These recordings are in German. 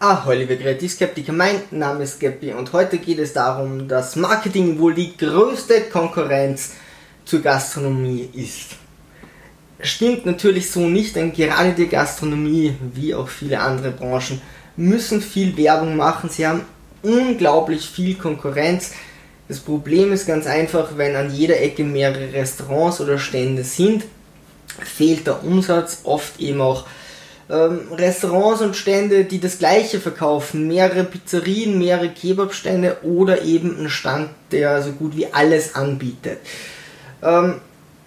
Ahoi liebe Kreativskeptiker, mein Name ist Geppi und heute geht es darum, dass Marketing wohl die größte Konkurrenz zur Gastronomie ist. Stimmt natürlich so nicht, denn gerade die Gastronomie, wie auch viele andere Branchen, müssen viel Werbung machen. Sie haben unglaublich viel Konkurrenz. Das Problem ist ganz einfach, wenn an jeder Ecke mehrere Restaurants oder Stände sind, fehlt der Umsatz, oft eben auch ähm, Restaurants und Stände, die das gleiche verkaufen, mehrere Pizzerien, mehrere Kebabstände oder eben ein Stand, der so gut wie alles anbietet. Ähm,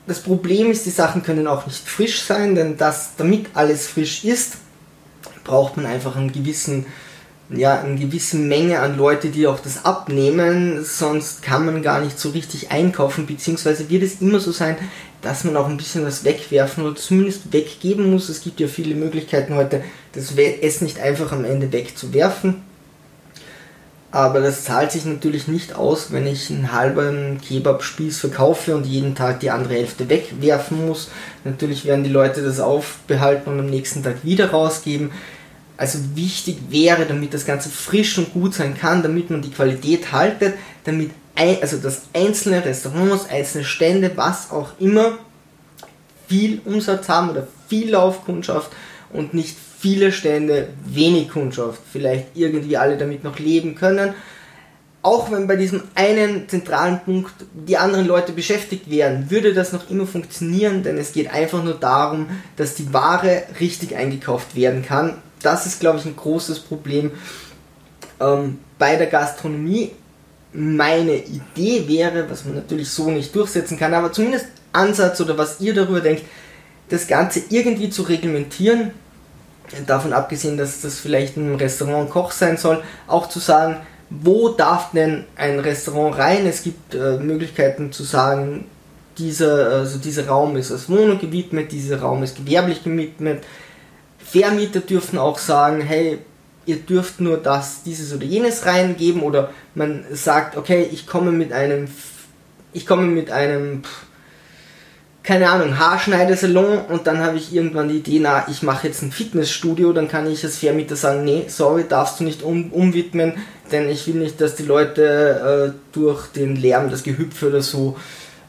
das Problem ist, die Sachen können auch nicht frisch sein, denn das, damit alles frisch ist, braucht man einfach einen gewissen ja, eine gewisse Menge an Leute, die auch das abnehmen, sonst kann man gar nicht so richtig einkaufen, beziehungsweise wird es immer so sein, dass man auch ein bisschen was wegwerfen oder zumindest weggeben muss. Es gibt ja viele Möglichkeiten heute, das Essen nicht einfach am Ende wegzuwerfen. Aber das zahlt sich natürlich nicht aus, wenn ich einen halben Kebab-Spieß verkaufe und jeden Tag die andere Hälfte wegwerfen muss. Natürlich werden die Leute das aufbehalten und am nächsten Tag wieder rausgeben. Also wichtig wäre, damit das Ganze frisch und gut sein kann, damit man die Qualität haltet, damit ein, also dass einzelne Restaurants, einzelne Stände, was auch immer, viel Umsatz haben oder viel Laufkundschaft und nicht viele Stände wenig Kundschaft. Vielleicht irgendwie alle damit noch leben können. Auch wenn bei diesem einen zentralen Punkt die anderen Leute beschäftigt wären, würde das noch immer funktionieren, denn es geht einfach nur darum, dass die Ware richtig eingekauft werden kann. Das ist, glaube ich, ein großes Problem ähm, bei der Gastronomie meine Idee wäre, was man natürlich so nicht durchsetzen kann, aber zumindest Ansatz oder was ihr darüber denkt, das Ganze irgendwie zu reglementieren, davon abgesehen, dass das vielleicht ein Restaurant Koch sein soll, auch zu sagen, wo darf denn ein Restaurant rein? Es gibt äh, Möglichkeiten zu sagen, dieser, also dieser Raum ist als Wohnung gewidmet, dieser Raum ist gewerblich gewidmet. Vermieter dürfen auch sagen, hey, ihr dürft nur das, dieses oder jenes reingeben oder man sagt, okay, ich komme mit einem, ich komme mit einem, keine Ahnung, Haarschneidesalon und dann habe ich irgendwann die Idee, na, ich mache jetzt ein Fitnessstudio, dann kann ich als Vermieter sagen, nee, sorry, darfst du nicht um, umwidmen, denn ich will nicht, dass die Leute äh, durch den Lärm, das Gehüpfe oder so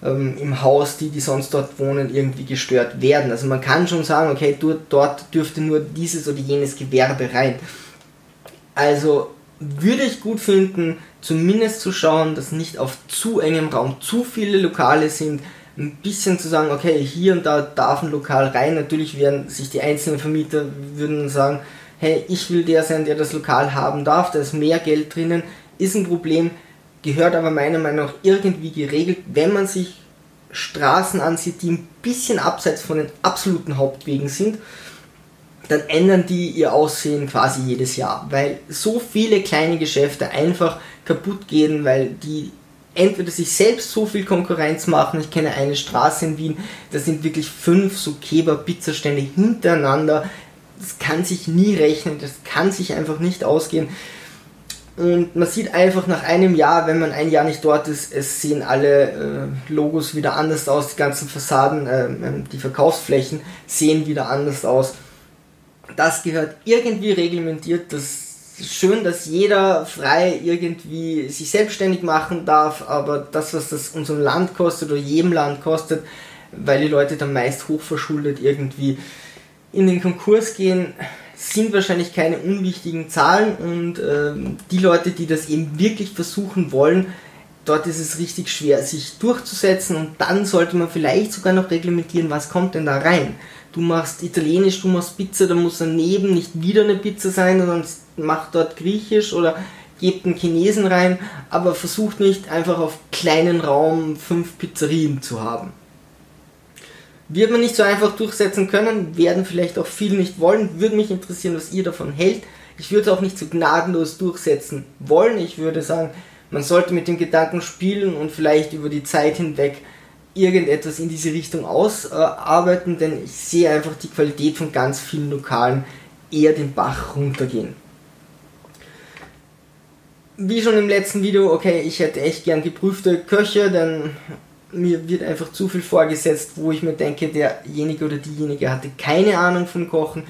ähm, im Haus, die, die sonst dort wohnen, irgendwie gestört werden. Also man kann schon sagen, okay, du, dort dürfte nur dieses oder jenes Gewerbe rein. Also würde ich gut finden, zumindest zu schauen, dass nicht auf zu engem Raum zu viele Lokale sind. Ein bisschen zu sagen, okay, hier und da darf ein Lokal rein. Natürlich werden sich die einzelnen Vermieter würden sagen, hey, ich will der sein, der das Lokal haben darf, da ist mehr Geld drinnen, ist ein Problem, gehört aber meiner Meinung nach irgendwie geregelt, wenn man sich Straßen ansieht, die ein bisschen abseits von den absoluten Hauptwegen sind dann ändern die ihr Aussehen quasi jedes Jahr, weil so viele kleine Geschäfte einfach kaputt gehen, weil die entweder sich selbst so viel Konkurrenz machen. Ich kenne eine Straße in Wien, da sind wirklich fünf so Kebab-Pizzastände hintereinander. Das kann sich nie rechnen, das kann sich einfach nicht ausgehen. Und man sieht einfach nach einem Jahr, wenn man ein Jahr nicht dort ist, es sehen alle äh, Logos wieder anders aus, die ganzen Fassaden, äh, die Verkaufsflächen sehen wieder anders aus das gehört irgendwie reglementiert. Das ist schön, dass jeder frei irgendwie sich selbstständig machen darf, aber das, was das unserem Land kostet oder jedem Land kostet, weil die Leute dann meist hochverschuldet irgendwie in den Konkurs gehen, sind wahrscheinlich keine unwichtigen Zahlen und ähm, die Leute, die das eben wirklich versuchen wollen, dort ist es richtig schwer, sich durchzusetzen und dann sollte man vielleicht sogar noch reglementieren, was kommt denn da rein du machst Italienisch, du machst Pizza, dann muss daneben nicht wieder eine Pizza sein, sondern mach dort Griechisch oder gebt einen Chinesen rein, aber versucht nicht einfach auf kleinen Raum fünf Pizzerien zu haben. Wird man nicht so einfach durchsetzen können, werden vielleicht auch viele nicht wollen, würde mich interessieren, was ihr davon hält. Ich würde es auch nicht so gnadenlos durchsetzen wollen. Ich würde sagen, man sollte mit dem Gedanken spielen und vielleicht über die Zeit hinweg irgendetwas in diese Richtung ausarbeiten, denn ich sehe einfach die Qualität von ganz vielen Lokalen eher den Bach runtergehen. Wie schon im letzten Video, okay, ich hätte echt gern geprüfte Köche, denn mir wird einfach zu viel vorgesetzt, wo ich mir denke, derjenige oder diejenige hatte keine Ahnung vom Kochen.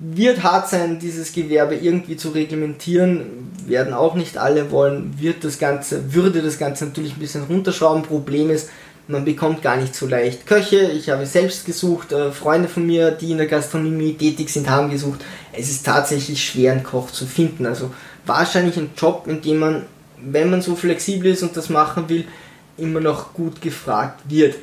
Wird hart sein, dieses Gewerbe irgendwie zu reglementieren, werden auch nicht alle wollen, wird das Ganze, würde das Ganze natürlich ein bisschen runterschrauben. Problem ist, man bekommt gar nicht so leicht Köche. Ich habe selbst gesucht, äh, Freunde von mir, die in der Gastronomie tätig sind, haben gesucht. Es ist tatsächlich schwer, einen Koch zu finden. Also wahrscheinlich ein Job, in dem man, wenn man so flexibel ist und das machen will, immer noch gut gefragt wird.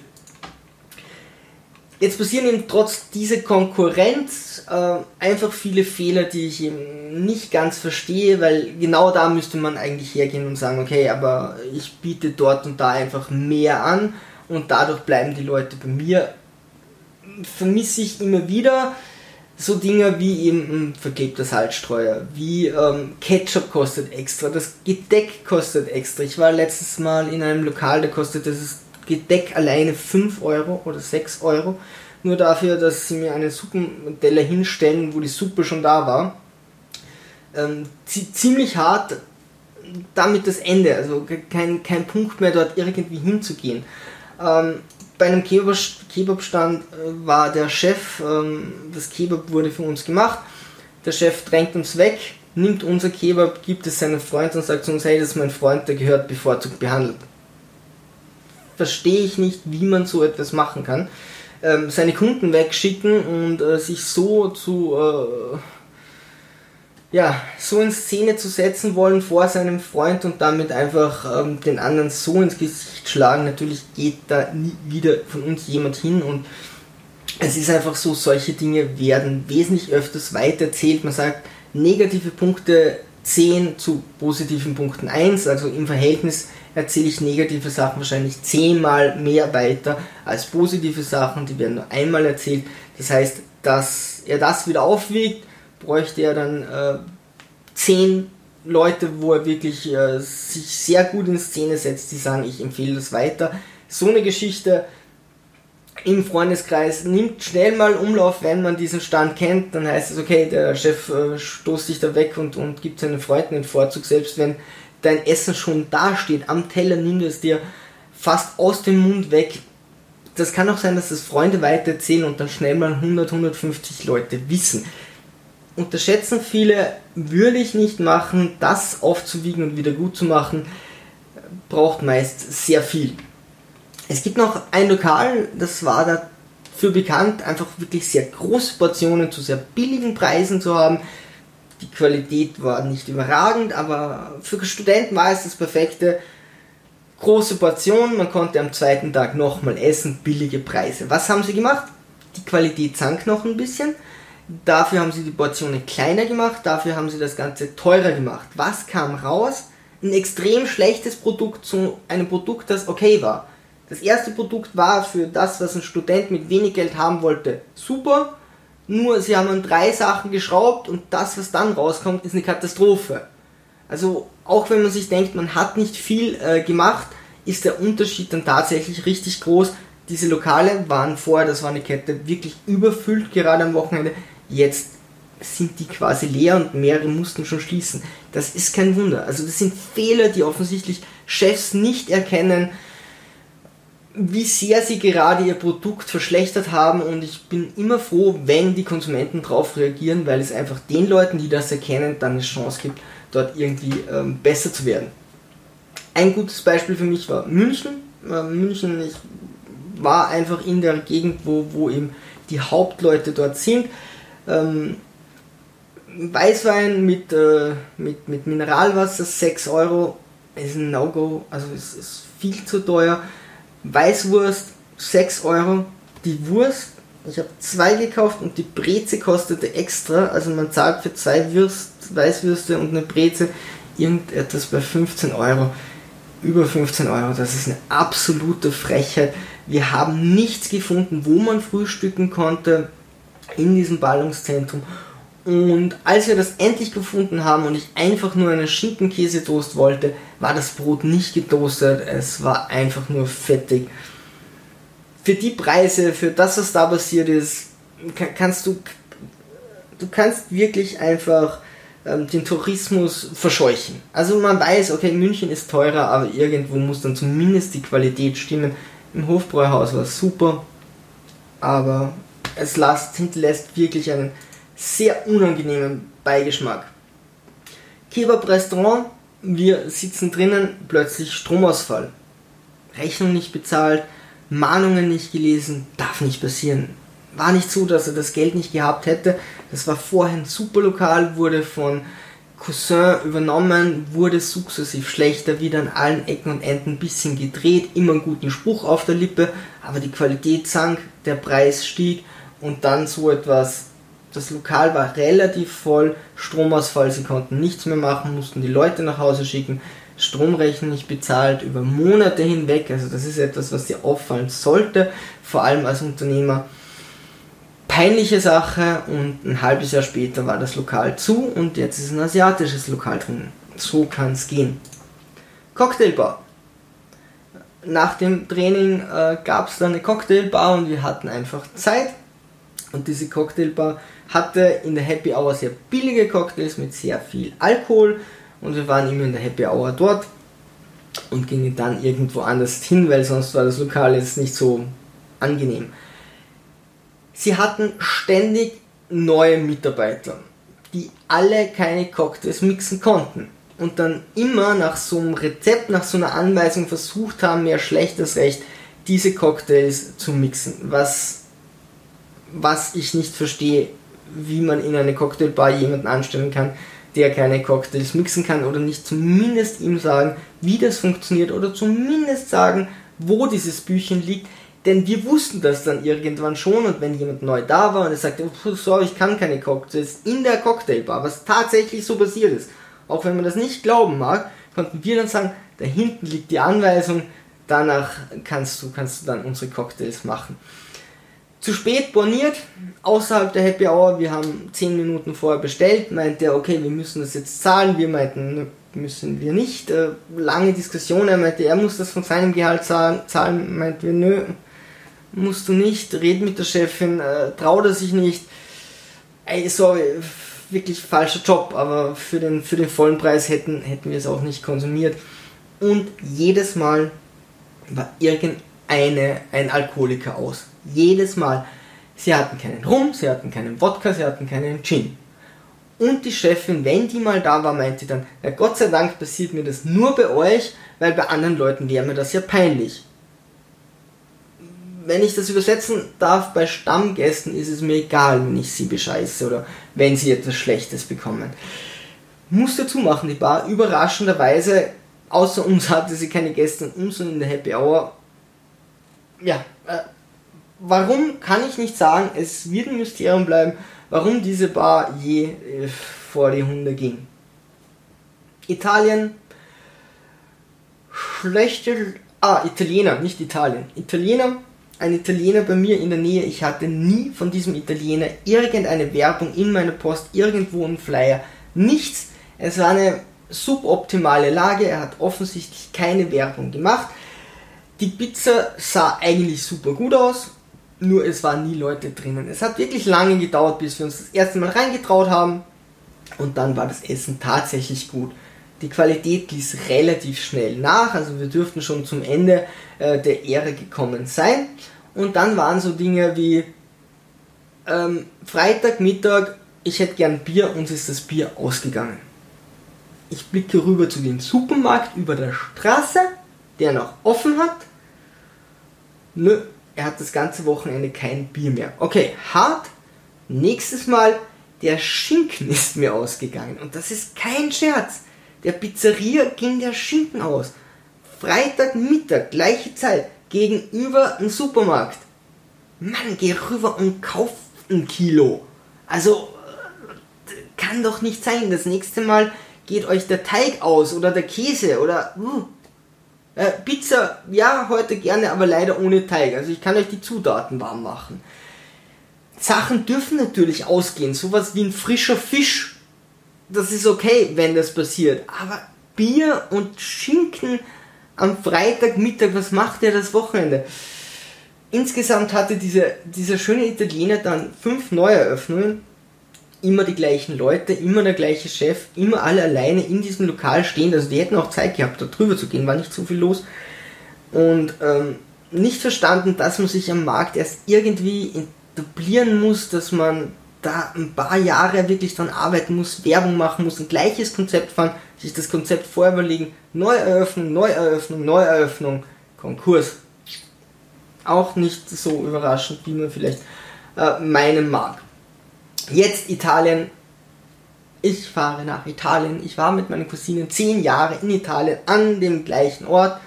Jetzt passieren eben trotz dieser Konkurrenz äh, einfach viele Fehler, die ich eben nicht ganz verstehe, weil genau da müsste man eigentlich hergehen und sagen, okay, aber ich biete dort und da einfach mehr an und dadurch bleiben die Leute bei mir. Vermisse ich immer wieder so Dinge wie eben ein verklebter Salzstreuer, wie ähm, Ketchup kostet extra, das Gedeck kostet extra. Ich war letztes Mal in einem Lokal, da kostet das Gedeck alleine 5 Euro oder 6 Euro. Nur dafür, dass sie mir einen Suppenteller hinstellen, wo die Suppe schon da war. Ähm, ziemlich hart, damit das Ende, also kein, kein Punkt mehr dort irgendwie hinzugehen. Ähm, bei einem Kebabstand äh, war der Chef, ähm, das Kebab wurde für uns gemacht, der Chef drängt uns weg, nimmt unser Kebab, gibt es seinem Freund und sagt zu uns, hey, das ist mein Freund, der gehört bevorzugt behandelt. Verstehe ich nicht, wie man so etwas machen kann. Ähm, seine Kunden wegschicken und äh, sich so zu äh, ja, so in Szene zu setzen wollen vor seinem Freund und damit einfach ähm, den anderen so ins Gesicht schlagen. Natürlich geht da nie wieder von uns jemand hin und es ist einfach so, solche Dinge werden wesentlich öfters weitererzählt. Man sagt negative Punkte 10 zu positiven Punkten 1, also im Verhältnis erzähle ich negative Sachen wahrscheinlich zehnmal mehr weiter als positive Sachen, die werden nur einmal erzählt. Das heißt, dass er das wieder aufwiegt, bräuchte er dann äh, zehn Leute, wo er wirklich äh, sich sehr gut in Szene setzt, die sagen, ich empfehle das weiter. So eine Geschichte im Freundeskreis nimmt schnell mal Umlauf, wenn man diesen Stand kennt, dann heißt es, okay, der Chef äh, stoßt dich da weg und, und gibt seinen Freunden den Vorzug, selbst wenn dein Essen schon da steht, am Teller nimmt es dir fast aus dem Mund weg. Das kann auch sein, dass das Freunde weitererzählen und dann schnell mal 100, 150 Leute wissen unterschätzen viele, würde ich nicht machen, das aufzuwiegen und wieder gut zu machen, braucht meist sehr viel. Es gibt noch ein Lokal, das war dafür bekannt, einfach wirklich sehr große Portionen zu sehr billigen Preisen zu haben. Die Qualität war nicht überragend, aber für Studenten war es das perfekte. Große Portion, man konnte am zweiten Tag nochmal essen, billige Preise. Was haben sie gemacht? Die Qualität sank noch ein bisschen Dafür haben sie die Portionen kleiner gemacht, dafür haben sie das Ganze teurer gemacht. Was kam raus? Ein extrem schlechtes Produkt zu einem Produkt, das okay war. Das erste Produkt war für das, was ein Student mit wenig Geld haben wollte, super. Nur sie haben an drei Sachen geschraubt und das, was dann rauskommt, ist eine Katastrophe. Also auch wenn man sich denkt, man hat nicht viel äh, gemacht, ist der Unterschied dann tatsächlich richtig groß. Diese Lokale waren vorher, das war eine Kette, wirklich überfüllt, gerade am Wochenende. Jetzt sind die quasi leer und mehrere mussten schon schließen. Das ist kein Wunder. Also das sind Fehler, die offensichtlich Chefs nicht erkennen, wie sehr sie gerade ihr Produkt verschlechtert haben und ich bin immer froh, wenn die Konsumenten darauf reagieren, weil es einfach den Leuten, die das erkennen, dann eine Chance gibt, dort irgendwie ähm, besser zu werden. Ein gutes Beispiel für mich war München. Äh, München, ich war einfach in der Gegend, wo, wo eben die Hauptleute dort sind ähm, Weißwein mit, äh, mit, mit Mineralwasser 6 Euro ist ein No-Go, also es ist viel zu teuer. Weißwurst 6 Euro. Die Wurst, ich habe zwei gekauft und die Breze kostete extra, also man zahlt für zwei Würst, Weißwürste und eine Breze irgendetwas bei 15 Euro. Über 15 Euro, das ist eine absolute Frechheit. Wir haben nichts gefunden, wo man frühstücken konnte in diesem Ballungszentrum. Und als wir das endlich gefunden haben und ich einfach nur einen Schinkenkäsetoast wollte, war das Brot nicht getoastet, es war einfach nur fettig. Für die Preise, für das, was da passiert ist, kannst du, du kannst wirklich einfach ähm, den Tourismus verscheuchen. Also man weiß, okay, München ist teurer, aber irgendwo muss dann zumindest die Qualität stimmen. Im Hofbräuhaus war es super, aber es lasst, hinterlässt wirklich einen sehr unangenehmen Beigeschmack. Kebab-Restaurant, wir sitzen drinnen, plötzlich Stromausfall. Rechnung nicht bezahlt, Mahnungen nicht gelesen, darf nicht passieren. War nicht so, dass er das Geld nicht gehabt hätte. Das war vorher ein super Lokal, wurde von Cousin übernommen, wurde sukzessiv schlechter, wieder an allen Ecken und Enden ein bisschen gedreht, immer einen guten Spruch auf der Lippe, aber die Qualität sank, der Preis stieg und dann so etwas. Das Lokal war relativ voll, Stromausfall, sie konnten nichts mehr machen, mussten die Leute nach Hause schicken, Stromrechnung nicht bezahlt über Monate hinweg. Also das ist etwas, was dir auffallen sollte, vor allem als Unternehmer. Peinliche Sache und ein halbes Jahr später war das Lokal zu und jetzt ist ein asiatisches Lokal drin. So kann es gehen. Cocktailbar. Nach dem Training äh, gab es dann eine Cocktailbar und wir hatten einfach Zeit. Und diese Cocktailbar hatte in der Happy Hour sehr billige Cocktails mit sehr viel Alkohol und wir waren immer in der Happy Hour dort und gingen dann irgendwo anders hin, weil sonst war das Lokal jetzt nicht so angenehm. Sie hatten ständig neue Mitarbeiter, die alle keine Cocktails mixen konnten und dann immer nach so einem Rezept, nach so einer Anweisung versucht haben, mehr schlechtes Recht, diese Cocktails zu mixen, was, was ich nicht verstehe, wie man in eine Cocktailbar jemanden anstellen kann, der keine Cocktails mixen kann oder nicht zumindest ihm sagen, wie das funktioniert oder zumindest sagen, wo dieses Büchchen liegt. Denn wir wussten das dann irgendwann schon und wenn jemand neu da war und er sagte, oh, sorry, ich kann keine Cocktails in der Cocktailbar, was tatsächlich so passiert ist, auch wenn man das nicht glauben mag, konnten wir dann sagen, da hinten liegt die Anweisung, danach kannst du, kannst du dann unsere Cocktails machen zu spät borniert, außerhalb der Happy Hour. Wir haben 10 Minuten vorher bestellt, meinte er, okay, wir müssen das jetzt zahlen. Wir meinten, müssen wir nicht. Äh, lange Diskussion, er meinte, er muss das von seinem Gehalt zahlen. zahlen. Meint wir, nö, musst du nicht. Red mit der Chefin, äh, traut er sich nicht. Ey, sorry, wirklich falscher Job, aber für den, für den vollen Preis hätten, hätten wir es auch nicht konsumiert. Und jedes Mal war irgendeine ein Alkoholiker aus jedes Mal. Sie hatten keinen Rum, sie hatten keinen Wodka, sie hatten keinen Gin. Und die Chefin, wenn die mal da war, meinte dann, ja Gott sei Dank passiert mir das nur bei euch, weil bei anderen Leuten wäre mir das ja peinlich. Wenn ich das übersetzen darf, bei Stammgästen ist es mir egal, wenn ich sie bescheiße oder wenn sie etwas Schlechtes bekommen. Musste zumachen, die Bar. Überraschenderweise, außer uns hatte sie keine Gäste und uns und in der Happy Hour. Ja, äh, warum kann ich nicht sagen, es wird ein Mysterium bleiben, warum diese Bar je äh, vor die Hunde ging. Italien, schlechte, ah, Italiener, nicht Italien, Italiener, ein Italiener bei mir in der Nähe, ich hatte nie von diesem Italiener irgendeine Werbung in meiner Post, irgendwo ein Flyer, nichts. Es war eine suboptimale Lage, er hat offensichtlich keine Werbung gemacht. Die Pizza sah eigentlich super gut aus, nur es waren nie Leute drinnen. Es hat wirklich lange gedauert, bis wir uns das erste Mal reingetraut haben und dann war das Essen tatsächlich gut. Die Qualität ließ relativ schnell nach, also wir dürften schon zum Ende äh, der Ära gekommen sein. Und dann waren so Dinge wie ähm, Freitagmittag, ich hätte gern Bier, uns ist das Bier ausgegangen. Ich blicke rüber zu dem Supermarkt über der Straße, der noch offen hat. Nö, er hat das ganze Wochenende kein Bier mehr. Okay, hart. Nächstes Mal, der Schinken ist mir ausgegangen. Und das ist kein Scherz. Der Pizzeria ging der Schinken aus. Freitagmittag, gleiche Zeit, gegenüber einem Supermarkt. Mann, geh rüber und kauf ein Kilo. Also, kann doch nicht sein. Das nächste Mal geht euch der Teig aus oder der Käse oder. Uh, äh, Pizza, ja, heute gerne, aber leider ohne Teig. Also ich kann euch die Zutaten warm machen. Sachen dürfen natürlich ausgehen. Sowas wie ein frischer Fisch. Das ist okay, wenn das passiert. Aber Bier und Schinken am Freitagmittag, was macht ihr das Wochenende? Insgesamt hatte diese, dieser schöne Italiener dann fünf Neueröffnungen immer die gleichen Leute, immer der gleiche Chef, immer alle alleine in diesem Lokal stehen. Also die hätten auch Zeit gehabt, da drüber zu gehen, war nicht so viel los. Und ähm, nicht verstanden, dass man sich am Markt erst irgendwie etablieren muss, dass man da ein paar Jahre wirklich dran arbeiten muss, Werbung machen muss, ein gleiches Konzept fahren, sich das Konzept vorher überlegen, Neueröffnung, Neueröffnung, Neueröffnung, Konkurs. Auch nicht so überraschend, wie man vielleicht äh, meinen mag. Jetzt Italien. Ich fahre nach Italien. Ich war mit meinen Cousinen zehn Jahre in Italien an dem gleichen Ort.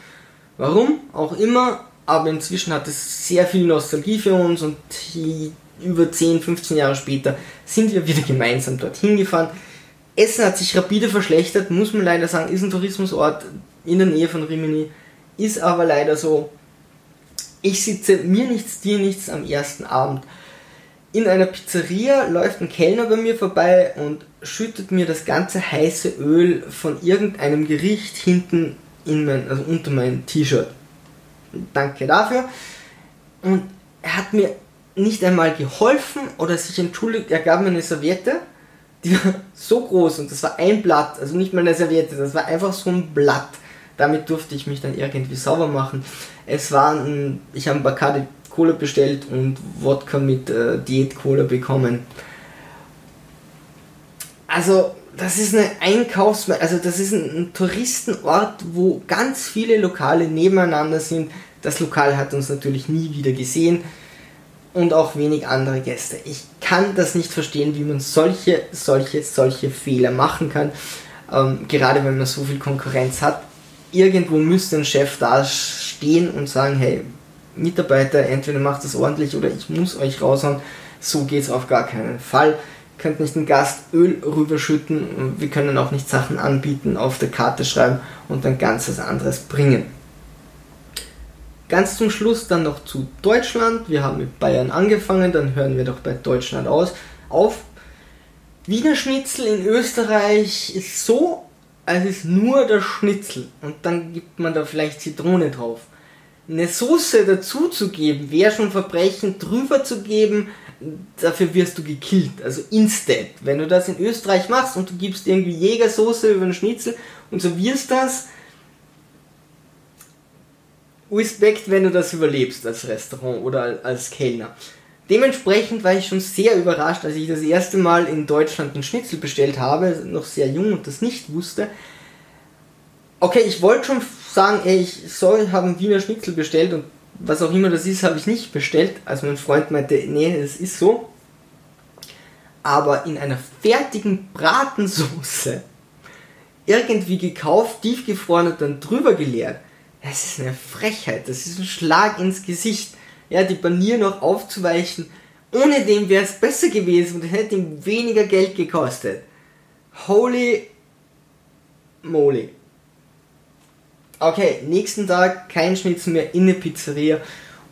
Warum? Auch immer. Aber inzwischen hat es sehr viel Nostalgie für uns und über 10, 15 Jahre später sind wir wieder gemeinsam dorthin gefahren. Essen hat sich rapide verschlechtert, muss man leider sagen, ist ein Tourismusort in der Nähe von Rimini, ist aber leider so. Ich sitze mir nichts, dir nichts am ersten Abend. In einer Pizzeria läuft ein Kellner bei mir vorbei und schüttet mir das ganze heiße Öl von irgendeinem Gericht hinten in mein, also unter mein T-Shirt. Danke dafür. Und er hat mir nicht einmal geholfen oder sich entschuldigt. Er gab mir eine Serviette, die war so groß und das war ein Blatt, also nicht mal eine Serviette, das war einfach so ein Blatt. Damit durfte ich mich dann irgendwie sauber machen. Es war ein, ich habe ein Bacardi Cola bestellt und Wodka mit äh, Diät Cola bekommen. Also, das ist eine Einkaufs-, also das ist ein, ein Touristenort, wo ganz viele Lokale nebeneinander sind. Das Lokal hat uns natürlich nie wieder gesehen und auch wenig andere Gäste. Ich kann das nicht verstehen, wie man solche, solche, solche Fehler machen kann. Ähm, gerade wenn man so viel Konkurrenz hat. Irgendwo müsste ein Chef da stehen und sagen, hey, Mitarbeiter, entweder macht das ordentlich oder ich muss euch raushauen. So geht es auf gar keinen Fall. Ihr könnt nicht einen Gast Öl rüberschütten. Wir können auch nicht Sachen anbieten, auf der Karte schreiben und dann ganz was anderes bringen. Ganz zum Schluss dann noch zu Deutschland. Wir haben mit Bayern angefangen, dann hören wir doch bei Deutschland aus, auf. Wiener Schnitzel in Österreich ist so, als ist nur der Schnitzel und dann gibt man da vielleicht Zitrone drauf. Eine Soße dazu zu geben, wäre schon Verbrechen, drüber zu geben, dafür wirst du gekillt. Also instant. Wenn du das in Österreich machst und du gibst irgendwie Jägersoße über den Schnitzel und servierst das, Respekt, wenn du das überlebst als Restaurant oder als Kellner. Dementsprechend war ich schon sehr überrascht, als ich das erste Mal in Deutschland einen Schnitzel bestellt habe, noch sehr jung und das nicht wusste. Okay, ich wollte schon sagen, ey, ich soll haben Wiener Schnitzel bestellt und was auch immer das ist, habe ich nicht bestellt. Also mein Freund meinte, nee, es ist so. Aber in einer fertigen Bratensoße irgendwie gekauft, tiefgefroren und dann drüber geleert das ist eine Frechheit, das ist ein Schlag ins Gesicht. Ja, die Banier noch aufzuweichen. Ohne dem wäre es besser gewesen und hätte ihm weniger Geld gekostet. Holy moly. Okay, nächsten Tag kein Schnitzel mehr in der Pizzeria.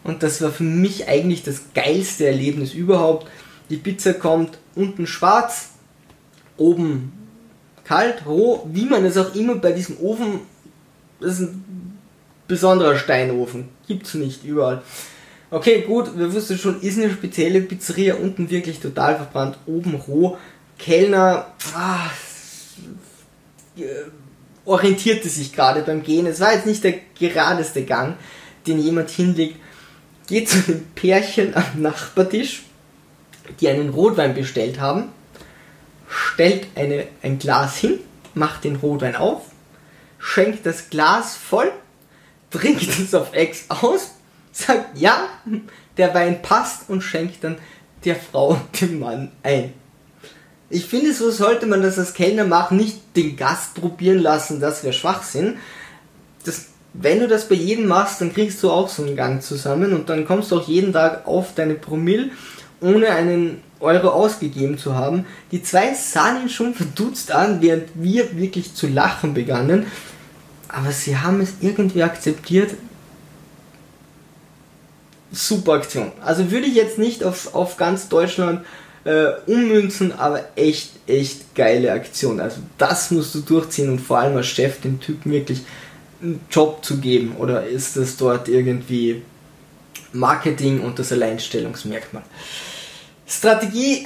Und das war für mich eigentlich das geilste Erlebnis überhaupt. Die Pizza kommt unten schwarz, oben kalt, roh, wie man es auch immer bei diesem Ofen, das ist ein besonderer Steinofen. Gibt's nicht überall. Okay, gut, wir wussten schon, ist eine spezielle Pizzeria, unten wirklich total verbrannt, oben roh. Kellner ah, äh, orientierte sich gerade beim Gehen. Es war jetzt nicht der geradeste Gang, den jemand hinlegt. Geht zu dem Pärchen am Nachbartisch, die einen Rotwein bestellt haben, stellt eine, ein Glas hin, macht den Rotwein auf, schenkt das Glas voll trinkt es auf Ex aus, sagt ja, der Wein passt und schenkt dann der Frau dem Mann ein. Ich finde, so sollte man das als Kellner machen, nicht den Gast probieren lassen, das wäre Schwachsinn. Das, wenn du das bei jedem machst, dann kriegst du auch so einen Gang zusammen und dann kommst du auch jeden Tag auf deine Promille, ohne einen Euro ausgegeben zu haben. Die zwei sahen ihn schon verdutzt an, während wir wirklich zu lachen begannen aber sie haben es irgendwie akzeptiert. Super Aktion. Also würde ich jetzt nicht auf, auf ganz Deutschland äh, ummünzen, aber echt, echt geile Aktion. Also das musst du durchziehen und vor allem als Chef dem Typen wirklich einen Job zu geben. Oder ist das dort irgendwie Marketing und das Alleinstellungsmerkmal? Strategie.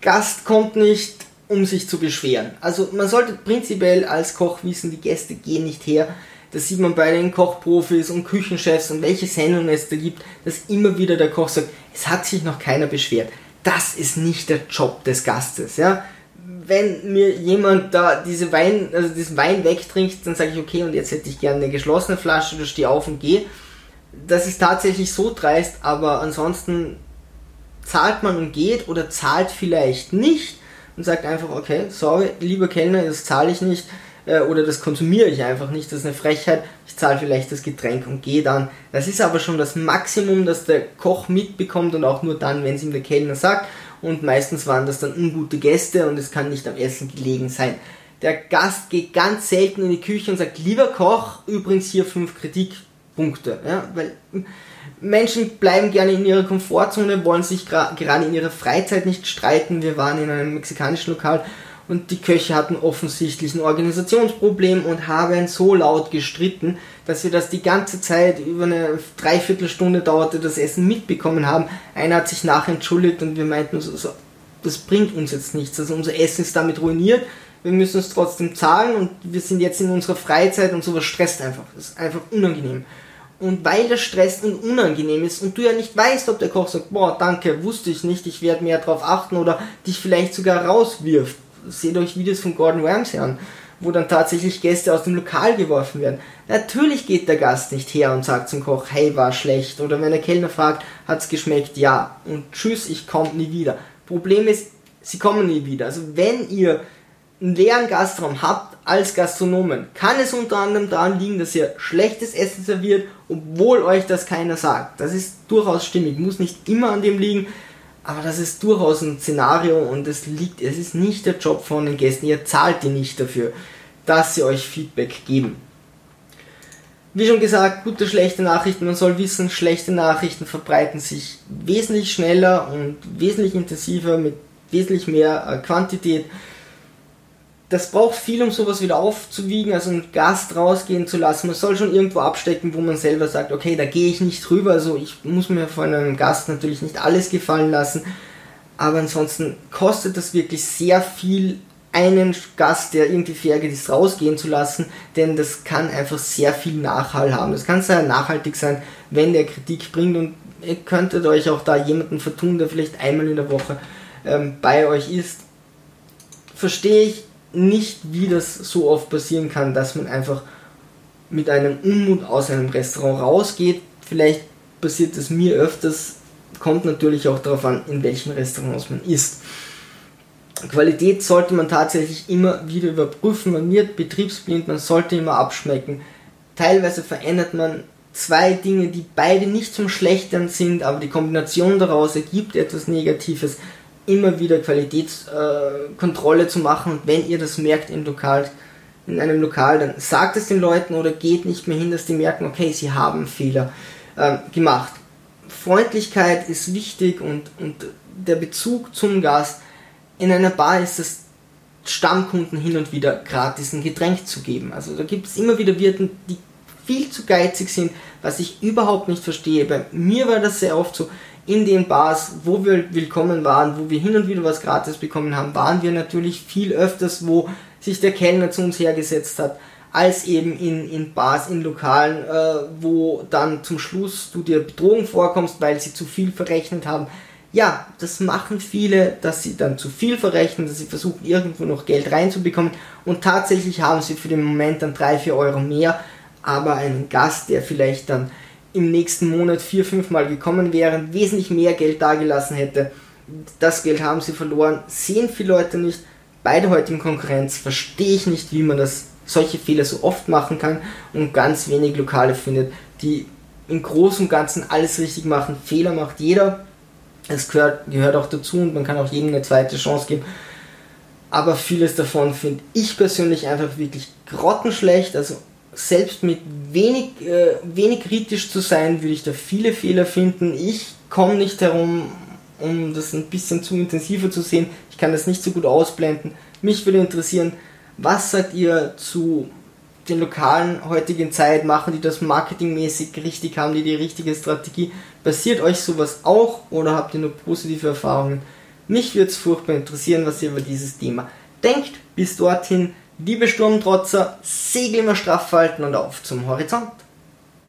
Gast kommt nicht, um sich zu beschweren. Also man sollte prinzipiell als Koch wissen, die Gäste gehen nicht her. Das sieht man bei den Kochprofis und Küchenchefs und welche Sendungen es da gibt, dass immer wieder der Koch sagt, es hat sich noch keiner beschwert. das ist nicht der Job des Gastes, ja. Wenn mir jemand da diese Wein, also diesen Wein wegtrinkt, dann sage ich, okay, und jetzt hätte ich gerne eine geschlossene Flasche, oder stehe auf und gehe. Das ist tatsächlich so dreist, aber ansonsten zahlt man und geht oder zahlt vielleicht nicht und sagt einfach, okay, sorry, lieber Kellner, das zahle ich nicht äh, oder das konsumiere ich einfach nicht, das ist eine Frechheit, ich zahle vielleicht das Getränk und gehe dann. Das ist aber schon das Maximum, das der Koch mitbekommt und auch nur dann, wenn es ihm der Kellner sagt und meistens waren das dann ungute Gäste und es kann nicht am Essen gelegen sein. Der Gast geht ganz selten in die Küche und sagt, lieber Koch, übrigens hier fünf Kritikpunkte, ja, weil Menschen bleiben gerne in ihrer Komfortzone, wollen sich gerade in ihrer Freizeit nicht streiten. Wir waren in einem mexikanischen Lokal und die Köche hatten offensichtlich ein Organisationsproblem und haben so laut gestritten, dass wir das die ganze Zeit über eine Dreiviertelstunde dauerte das Essen mitbekommen haben. Einer hat sich nachher entschuldigt und wir meinten so, so das bringt uns jetzt nichts. Also unser Essen ist damit ruiniert. Wir müssen es trotzdem zahlen und wir sind jetzt in unserer Freizeit und sowas stresst einfach. Das ist einfach unangenehm. Und weil das stresst und unangenehm ist und du ja nicht weißt, ob der Koch sagt, boah, danke, wusste ich nicht, ich werde mehr darauf achten oder dich vielleicht sogar rauswirft. Seht euch Videos von Gordon Ramsay an, wo dann tatsächlich Gäste aus dem Lokal geworfen werden. Natürlich geht der Gast nicht her und sagt zum Koch, hey, war schlecht. Oder wenn der Kellner fragt, hat's geschmeckt? Ja. Und tschüss, ich komme nie wieder. Problem ist, sie kommen nie wieder. Also wenn ihr einen leeren Gastraum habt als Gastronomen, kann es unter anderem daran liegen, dass ihr schlechtes Essen serviert, obwohl euch das keiner sagt. Das ist durchaus stimmig, muss nicht immer an dem liegen, aber das ist durchaus ein Szenario und es liegt, es ist nicht der Job von den Gästen, ihr zahlt die nicht dafür, dass sie euch Feedback geben. Wie schon gesagt, gute, schlechte Nachrichten. Man soll wissen, schlechte Nachrichten verbreiten sich wesentlich schneller und wesentlich intensiver mit wesentlich mehr äh, Quantität das braucht viel, um sowas wieder aufzuwiegen, also einen Gast rausgehen zu lassen. Man soll schon irgendwo abstecken, wo man selber sagt, okay, da gehe ich nicht drüber. Also ich muss mir von einem Gast natürlich nicht alles gefallen lassen. Aber ansonsten kostet das wirklich sehr viel, einen Gast, der irgendwie verärgert ist, rausgehen zu lassen, denn das kann einfach sehr viel Nachhall haben. Das kann sehr nachhaltig sein, wenn der Kritik bringt und ihr könntet euch auch da jemanden vertun, der vielleicht einmal in der Woche ähm, bei euch ist. Verstehe ich, nicht, wie das so oft passieren kann, dass man einfach mit einem Unmut aus einem Restaurant rausgeht. Vielleicht passiert es mir öfters, kommt natürlich auch darauf an, in welchen Restaurants man isst. Qualität sollte man tatsächlich immer wieder überprüfen. Man wird betriebsblind, man sollte immer abschmecken. Teilweise verändert man zwei Dinge, die beide nicht zum Schlechteren sind, aber die Kombination daraus ergibt etwas Negatives immer wieder Qualitätskontrolle äh, zu machen und wenn ihr das merkt im Lokal, in einem Lokal, dann sagt es den Leuten oder geht nicht mehr hin, dass die merken, okay, sie haben Fehler äh, gemacht. Freundlichkeit ist wichtig und, und der Bezug zum Gast. In einer Bar ist es Stammkunden hin und wieder gratis ein Getränk zu geben. Also da gibt es immer wieder Wirten, die viel zu geizig sind, was ich überhaupt nicht verstehe. Bei mir war das sehr oft so, in den Bars, wo wir willkommen waren, wo wir hin und wieder was gratis bekommen haben, waren wir natürlich viel öfters, wo sich der Kellner zu uns hergesetzt hat, als eben in, in Bars, in Lokalen, äh, wo dann zum Schluss du dir Bedrohung vorkommst, weil sie zu viel verrechnet haben. Ja, das machen viele, dass sie dann zu viel verrechnen, dass sie versuchen irgendwo noch Geld reinzubekommen und tatsächlich haben sie für den Moment dann 3, 4 Euro mehr, aber einen Gast, der vielleicht dann im nächsten Monat vier, fünf Mal gekommen wären, wesentlich mehr Geld dagelassen hätte. Das Geld haben sie verloren, sehen viele Leute nicht. Bei der heutigen Konkurrenz verstehe ich nicht, wie man das solche Fehler so oft machen kann und ganz wenig Lokale findet, die im Großen und Ganzen alles richtig machen. Fehler macht jeder. Es gehört, gehört auch dazu und man kann auch jedem eine zweite Chance geben. Aber vieles davon finde ich persönlich einfach wirklich grottenschlecht. Also selbst mit wenig, äh, wenig kritisch zu sein, würde ich da viele Fehler finden. Ich komme nicht herum, um das ein bisschen zu intensiver zu sehen. Ich kann das nicht so gut ausblenden. Mich würde interessieren, was sagt ihr zu den lokalen heutigen Zeit? Machen die das marketingmäßig richtig? Haben die die richtige Strategie? Passiert euch sowas auch oder habt ihr nur positive Erfahrungen? Mich würde es furchtbar interessieren, was ihr über dieses Thema denkt. Bis dorthin Liebe Sturmtrotzer, Segel immer straff halten und auf zum Horizont.